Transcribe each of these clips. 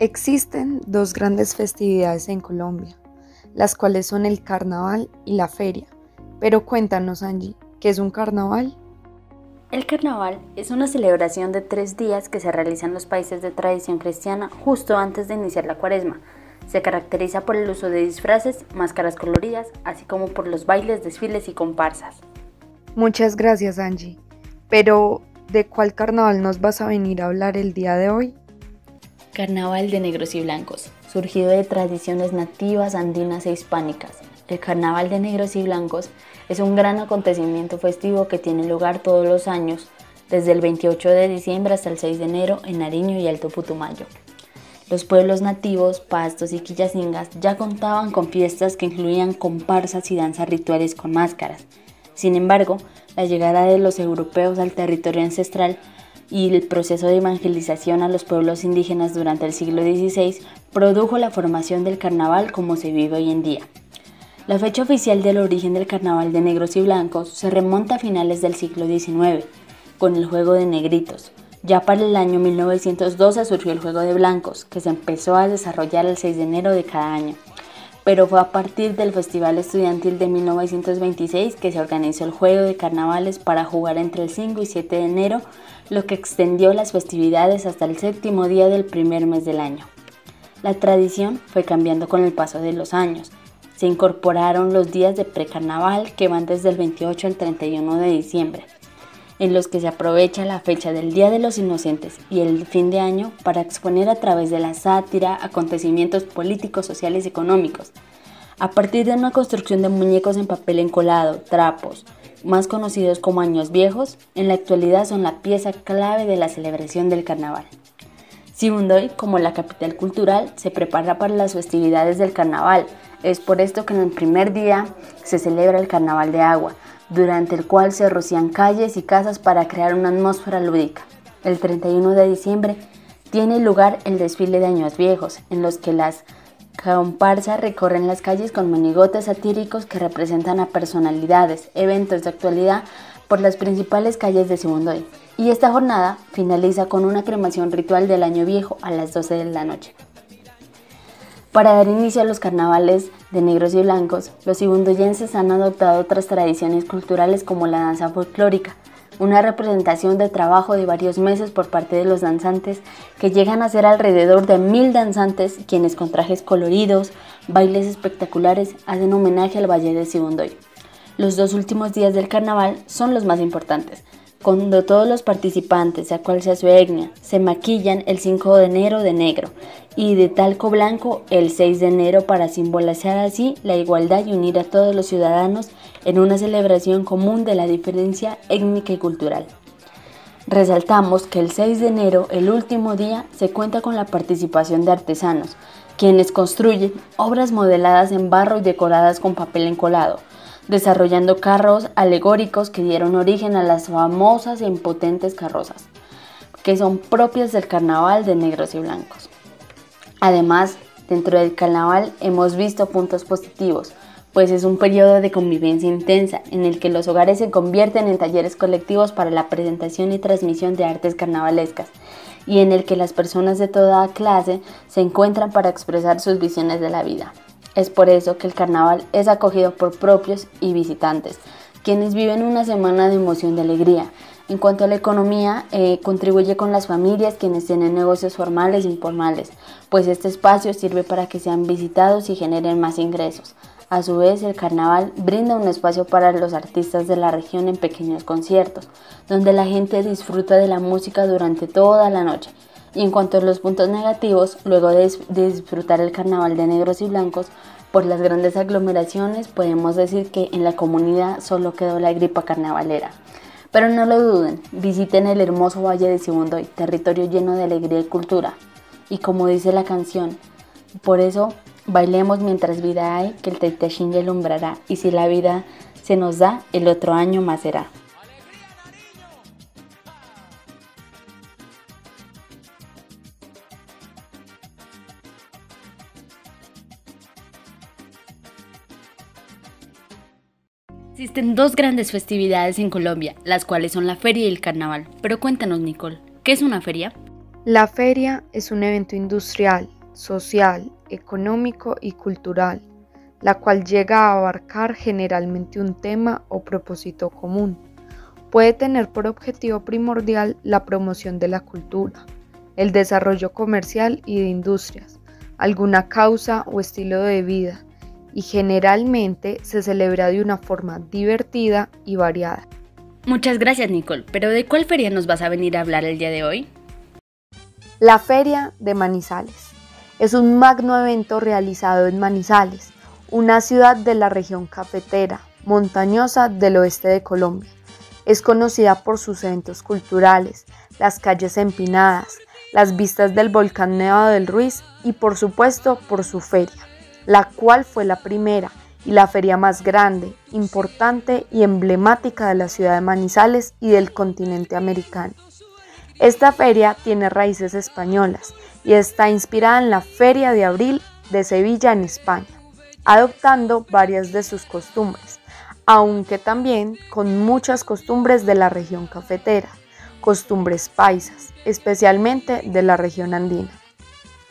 Existen dos grandes festividades en Colombia, las cuales son el carnaval y la feria. Pero cuéntanos, Angie, ¿qué es un carnaval? El carnaval es una celebración de tres días que se realiza en los países de tradición cristiana justo antes de iniciar la cuaresma. Se caracteriza por el uso de disfraces, máscaras coloridas, así como por los bailes, desfiles y comparsas. Muchas gracias, Angie. Pero, ¿de cuál carnaval nos vas a venir a hablar el día de hoy? Carnaval de negros y blancos, surgido de tradiciones nativas andinas e hispánicas. El Carnaval de negros y blancos es un gran acontecimiento festivo que tiene lugar todos los años, desde el 28 de diciembre hasta el 6 de enero en Nariño y Alto Putumayo. Los pueblos nativos, pastos y quillacingas ya contaban con fiestas que incluían comparsas y danzas rituales con máscaras. Sin embargo, la llegada de los europeos al territorio ancestral y el proceso de evangelización a los pueblos indígenas durante el siglo XVI produjo la formación del carnaval como se vive hoy en día. La fecha oficial del origen del carnaval de negros y blancos se remonta a finales del siglo XIX, con el juego de negritos. Ya para el año 1912 surgió el juego de blancos, que se empezó a desarrollar el 6 de enero de cada año pero fue a partir del Festival Estudiantil de 1926 que se organizó el juego de carnavales para jugar entre el 5 y 7 de enero, lo que extendió las festividades hasta el séptimo día del primer mes del año. La tradición fue cambiando con el paso de los años. Se incorporaron los días de precarnaval que van desde el 28 al 31 de diciembre en los que se aprovecha la fecha del Día de los Inocentes y el fin de año para exponer a través de la sátira acontecimientos políticos, sociales y económicos. A partir de una construcción de muñecos en papel encolado, trapos, más conocidos como años viejos, en la actualidad son la pieza clave de la celebración del carnaval. Sibundoy, como la capital cultural, se prepara para las festividades del carnaval. Es por esto que en el primer día se celebra el carnaval de agua, durante el cual se rocían calles y casas para crear una atmósfera lúdica. El 31 de diciembre tiene lugar el desfile de años viejos, en los que las comparsas recorren las calles con monigotes satíricos que representan a personalidades, eventos de actualidad por las principales calles de Sibundoy. Y esta jornada finaliza con una cremación ritual del año viejo a las 12 de la noche. Para dar inicio a los carnavales de negros y blancos, los ibundoyenses han adoptado otras tradiciones culturales como la danza folclórica, una representación de trabajo de varios meses por parte de los danzantes, que llegan a ser alrededor de mil danzantes quienes con trajes coloridos, bailes espectaculares hacen homenaje al Valle de Sibundoy. Los dos últimos días del carnaval son los más importantes, cuando todos los participantes, sea cual sea su etnia, se maquillan el 5 de enero de negro y de talco blanco el 6 de enero para simbolizar así la igualdad y unir a todos los ciudadanos en una celebración común de la diferencia étnica y cultural. Resaltamos que el 6 de enero, el último día, se cuenta con la participación de artesanos, quienes construyen obras modeladas en barro y decoradas con papel encolado, desarrollando carros alegóricos que dieron origen a las famosas e impotentes carrozas, que son propias del carnaval de negros y blancos. Además, dentro del carnaval hemos visto puntos positivos, pues es un periodo de convivencia intensa en el que los hogares se convierten en talleres colectivos para la presentación y transmisión de artes carnavalescas y en el que las personas de toda clase se encuentran para expresar sus visiones de la vida. Es por eso que el carnaval es acogido por propios y visitantes, quienes viven una semana de emoción y alegría. En cuanto a la economía, eh, contribuye con las familias quienes tienen negocios formales e informales, pues este espacio sirve para que sean visitados y generen más ingresos. A su vez, el carnaval brinda un espacio para los artistas de la región en pequeños conciertos, donde la gente disfruta de la música durante toda la noche y en cuanto a los puntos negativos, luego de, disfrutar el carnaval de negros y blancos, por las grandes aglomeraciones, podemos decir que en la comunidad solo quedó la gripa carnavalera. Pero no lo duden, visiten el hermoso Valle de Sibundoy, territorio lleno de alegría y cultura. Y como dice la canción, por eso bailemos mientras vida hay, que el Teiteshin ya alumbrará, y si la vida se nos da, el otro año más será. Existen dos grandes festividades en Colombia, las cuales son la feria y el carnaval. Pero cuéntanos, Nicole, ¿qué es una feria? La feria es un evento industrial, social, económico y cultural, la cual llega a abarcar generalmente un tema o propósito común. Puede tener por objetivo primordial la promoción de la cultura, el desarrollo comercial y de industrias, alguna causa o estilo de vida, y generalmente se celebra de una forma divertida y variada. Muchas gracias Nicole, pero ¿de cuál feria nos vas a venir a hablar el día de hoy? La Feria de Manizales es un magno evento realizado en Manizales, una ciudad de la región cafetera, montañosa del oeste de Colombia. Es conocida por sus eventos culturales, las calles empinadas, las vistas del volcán Nevado del Ruiz y por supuesto por su feria, la cual fue la primera y la feria más grande, importante y emblemática de la ciudad de Manizales y del continente americano. Esta feria tiene raíces españolas y está inspirada en la Feria de Abril de Sevilla en España, adoptando varias de sus costumbres, aunque también con muchas costumbres de la región cafetera, costumbres paisas, especialmente de la región andina.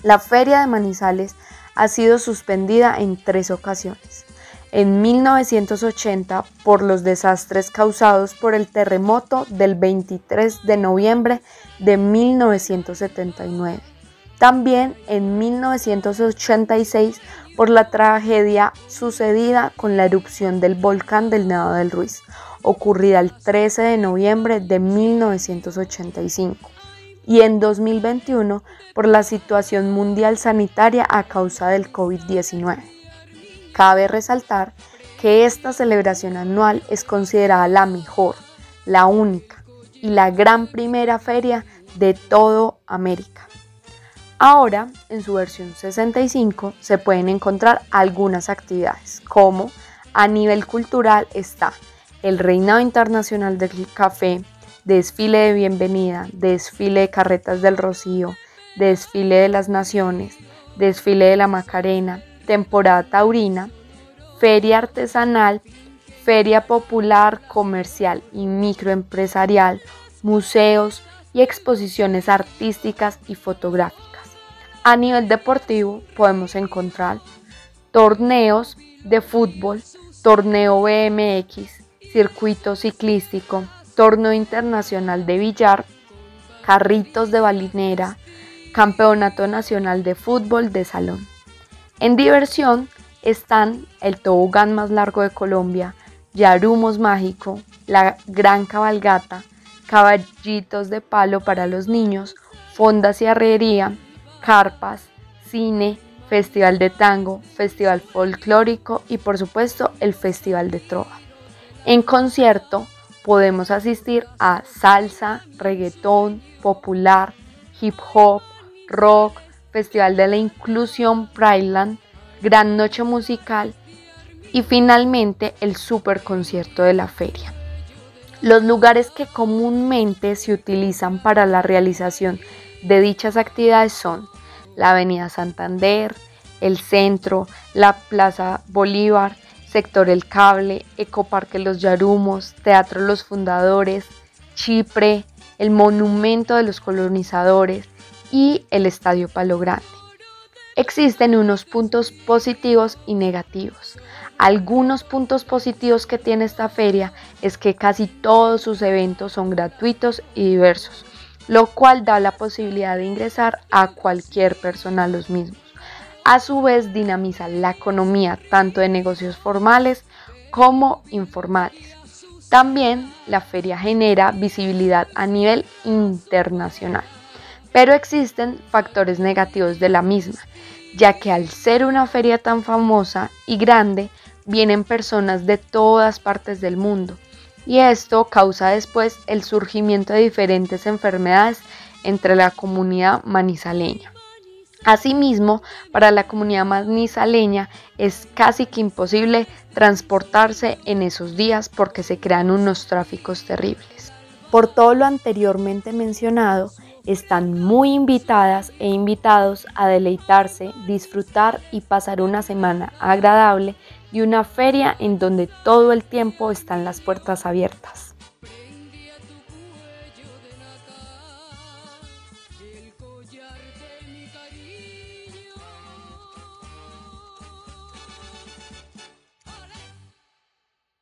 La Feria de Manizales ha sido suspendida en tres ocasiones en 1980 por los desastres causados por el terremoto del 23 de noviembre de 1979. También en 1986 por la tragedia sucedida con la erupción del volcán del Nevado del Ruiz, ocurrida el 13 de noviembre de 1985. Y en 2021 por la situación mundial sanitaria a causa del COVID-19. Cabe resaltar que esta celebración anual es considerada la mejor, la única y la gran primera feria de todo América. Ahora, en su versión 65, se pueden encontrar algunas actividades, como a nivel cultural está el Reinado Internacional del Café, desfile de bienvenida, desfile de carretas del Rocío, desfile de las Naciones, desfile de la Macarena, temporada taurina, feria artesanal, feria popular, comercial y microempresarial, museos y exposiciones artísticas y fotográficas. A nivel deportivo podemos encontrar torneos de fútbol, torneo BMX, circuito ciclístico, torneo internacional de billar, carritos de balinera, campeonato nacional de fútbol de salón. En diversión están el tobogán más largo de Colombia, Yarumos Mágico, la Gran Cabalgata, caballitos de palo para los niños, fondas y arrería, carpas, cine, festival de tango, festival folclórico y por supuesto el festival de trova. En concierto podemos asistir a salsa, reggaetón, popular, hip hop, rock, festival de la inclusión Prideland, gran noche musical y finalmente el super concierto de la feria. Los lugares que comúnmente se utilizan para la realización de dichas actividades son la Avenida Santander, el Centro, la Plaza Bolívar, Sector El Cable, Ecoparque Los Yarumos, Teatro Los Fundadores, Chipre, el Monumento de los Colonizadores y el Estadio Palo Grande. Existen unos puntos positivos y negativos. Algunos puntos positivos que tiene esta feria es que casi todos sus eventos son gratuitos y diversos, lo cual da la posibilidad de ingresar a cualquier persona a los mismos. A su vez dinamiza la economía tanto de negocios formales como informales. También la feria genera visibilidad a nivel internacional. Pero existen factores negativos de la misma, ya que al ser una feria tan famosa y grande, vienen personas de todas partes del mundo y esto causa después el surgimiento de diferentes enfermedades entre la comunidad manizaleña. Asimismo, para la comunidad manizaleña es casi que imposible transportarse en esos días porque se crean unos tráficos terribles. Por todo lo anteriormente mencionado, están muy invitadas e invitados a deleitarse, disfrutar y pasar una semana agradable y una feria en donde todo el tiempo están las puertas abiertas.